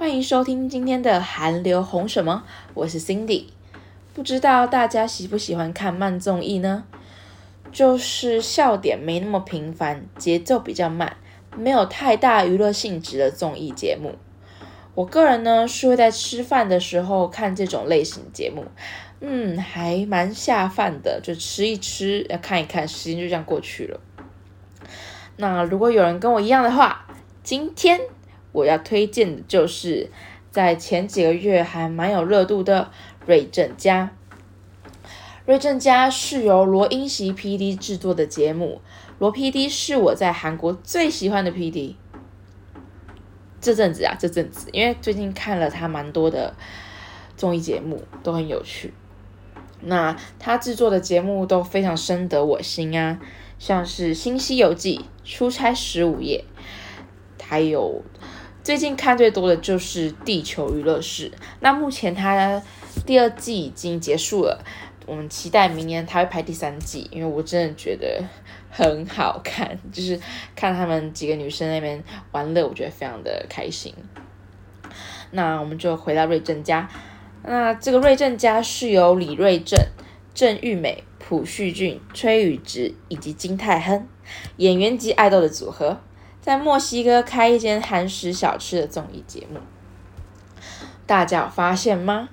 欢迎收听今天的韩流红什么？我是 Cindy。不知道大家喜不喜欢看慢综艺呢？就是笑点没那么频繁，节奏比较慢，没有太大娱乐性质的综艺节目。我个人呢是会在吃饭的时候看这种类型节目，嗯，还蛮下饭的，就吃一吃，要看一看，时间就这样过去了。那如果有人跟我一样的话，今天。我要推荐的就是在前几个月还蛮有热度的《瑞正家》。《瑞正家》是由罗英席 P.D 制作的节目，罗 P.D 是我在韩国最喜欢的 P.D。这阵子啊，这阵子，因为最近看了他蛮多的综艺节目，都很有趣。那他制作的节目都非常深得我心啊，像是《新西游记》《出差十五夜》，还有。最近看最多的就是《地球娱乐室》，那目前它第二季已经结束了，我们期待明年它会拍第三季，因为我真的觉得很好看，就是看他们几个女生那边玩乐，我觉得非常的开心。那我们就回到瑞正家，那这个瑞正家是由李瑞正、郑玉美、朴叙俊、崔宇植以及金泰亨演员级爱豆的组合。在墨西哥开一间韩食小吃的综艺节目，大家有发现吗？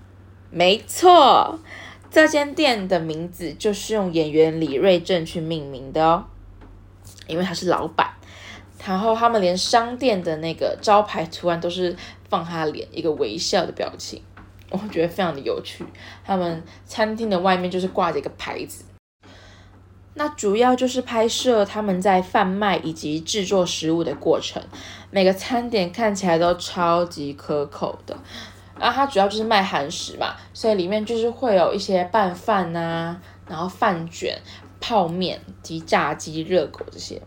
没错，这间店的名字就是用演员李瑞正去命名的哦，因为他是老板。然后他们连商店的那个招牌图案都是放他脸，一个微笑的表情，我觉得非常的有趣。他们餐厅的外面就是挂着一个牌子。那主要就是拍摄他们在贩卖以及制作食物的过程，每个餐点看起来都超级可口的。然后它主要就是卖韩食嘛，所以里面就是会有一些拌饭呐，然后饭卷、泡面及炸鸡、热狗这些。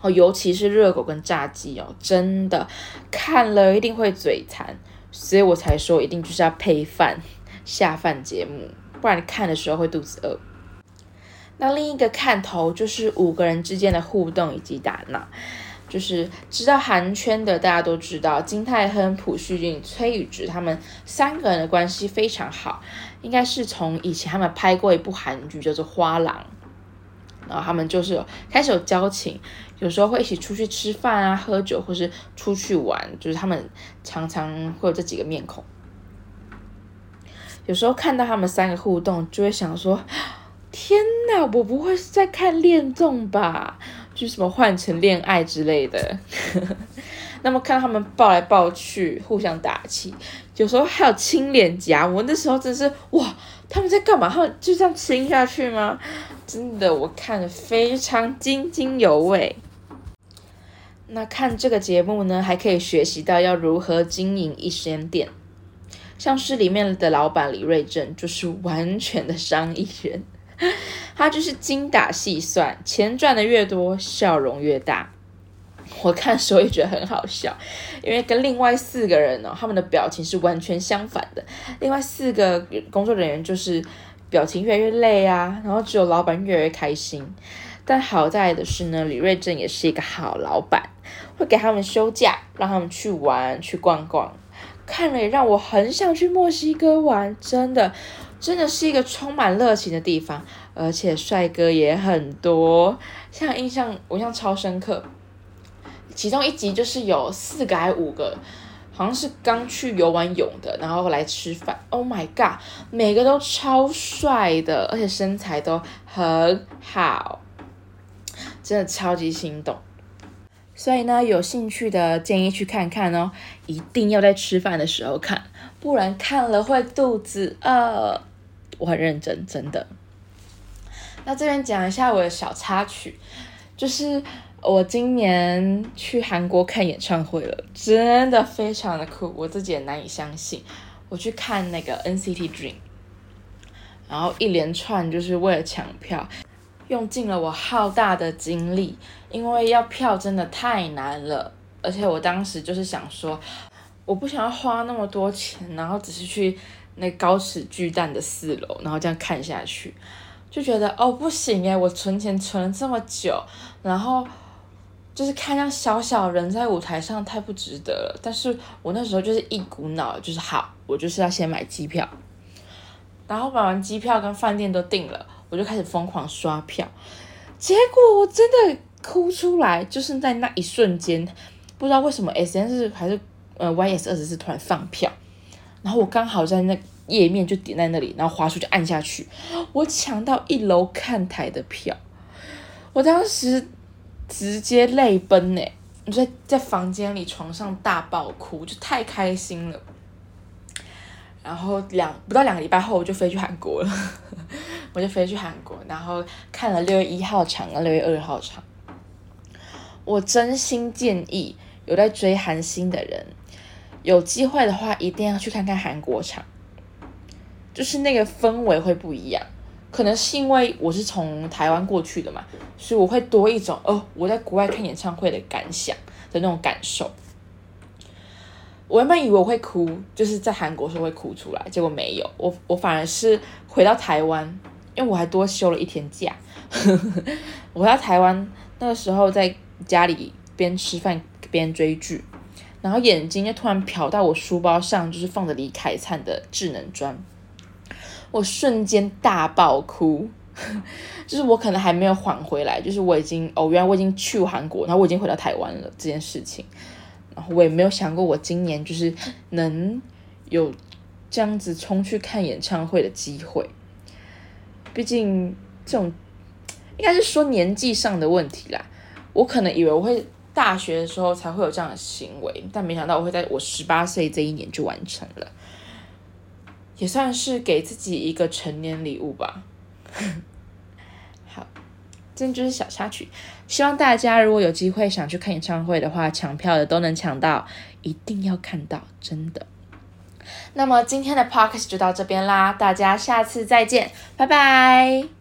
哦，尤其是热狗跟炸鸡哦，真的看了一定会嘴馋，所以我才说一定就是要配饭下饭节目，不然你看的时候会肚子饿。那另一个看头就是五个人之间的互动以及打闹，就是知道韩圈的大家都知道金泰亨、朴叙俊、崔宇植他们三个人的关系非常好，应该是从以前他们拍过一部韩剧叫做《花郎》，然后他们就是开始有交情，有时候会一起出去吃饭啊、喝酒或是出去玩，就是他们常常会有这几个面孔。有时候看到他们三个互动，就会想说。天哪，我不会是在看恋综吧？就什么换成恋爱之类的。那么看他们抱来抱去，互相打气，有时候还有亲脸颊。我那时候真是哇，他们在干嘛？他们就这样亲下去吗？真的，我看的非常津津有味。那看这个节目呢，还可以学习到要如何经营一间店。像是里面的老板李瑞正，就是完全的商业人。他就是精打细算，钱赚的越多，笑容越大。我看时候也觉得很好笑，因为跟另外四个人呢，他们的表情是完全相反的。另外四个工作人员就是表情越来越累啊，然后只有老板越来越开心。但好在的是呢，李瑞正也是一个好老板，会给他们休假，让他们去玩去逛逛。看了也让我很想去墨西哥玩，真的。真的是一个充满热情的地方，而且帅哥也很多。像印象，我印象超深刻。其中一集就是有四个还五个，好像是刚去游完泳的，然后来吃饭。Oh my god，每个都超帅的，而且身材都很好，真的超级心动。所以呢，有兴趣的建议去看看哦，一定要在吃饭的时候看，不然看了会肚子饿。我很认真，真的。那这边讲一下我的小插曲，就是我今年去韩国看演唱会了，真的非常的酷，我自己也难以相信。我去看那个 NCT Dream，然后一连串就是为了抢票。用尽了我浩大的精力，因为要票真的太难了，而且我当时就是想说，我不想要花那么多钱，然后只是去那高尺巨蛋的四楼，然后这样看下去，就觉得哦不行诶，我存钱存了这么久，然后就是看像小小人在舞台上太不值得了。但是我那时候就是一股脑，就是好，我就是要先买机票。然后买完机票跟饭店都订了，我就开始疯狂刷票。结果我真的哭出来，就是在那一瞬间，不知道为什么 S N 是还是呃 Y S 二十四突然放票，然后我刚好在那页面就点在那里，然后滑鼠就按下去，我抢到一楼看台的票，我当时直接泪奔呢，我在在房间里床上大爆哭，就太开心了。然后两不到两个礼拜后，我就飞去韩国了。我就飞去韩国，然后看了六月一号场跟六月二号场。我真心建议有在追韩星的人，有机会的话一定要去看看韩国场，就是那个氛围会不一样。可能是因为我是从台湾过去的嘛，所以我会多一种哦，我在国外看演唱会的感想的那种感受。我原本以为我会哭，就是在韩国时候会哭出来，结果没有。我我反而是回到台湾，因为我还多休了一天假。我回到台湾那个时候，在家里边吃饭边追剧，然后眼睛就突然瞟到我书包上就是放着李凯灿的智能砖，我瞬间大爆哭。就是我可能还没有缓回来，就是我已经哦，原来我已经去韩国，然后我已经回到台湾了这件事情。然后我也没有想过，我今年就是能有这样子冲去看演唱会的机会。毕竟这种应该是说年纪上的问题啦。我可能以为我会大学的时候才会有这样的行为，但没想到我会在我十八岁这一年就完成了，也算是给自己一个成年礼物吧。好。这就是小插曲，希望大家如果有机会想去看演唱会的话，抢票的都能抢到，一定要看到，真的。那么今天的 podcast 就到这边啦，大家下次再见，拜拜。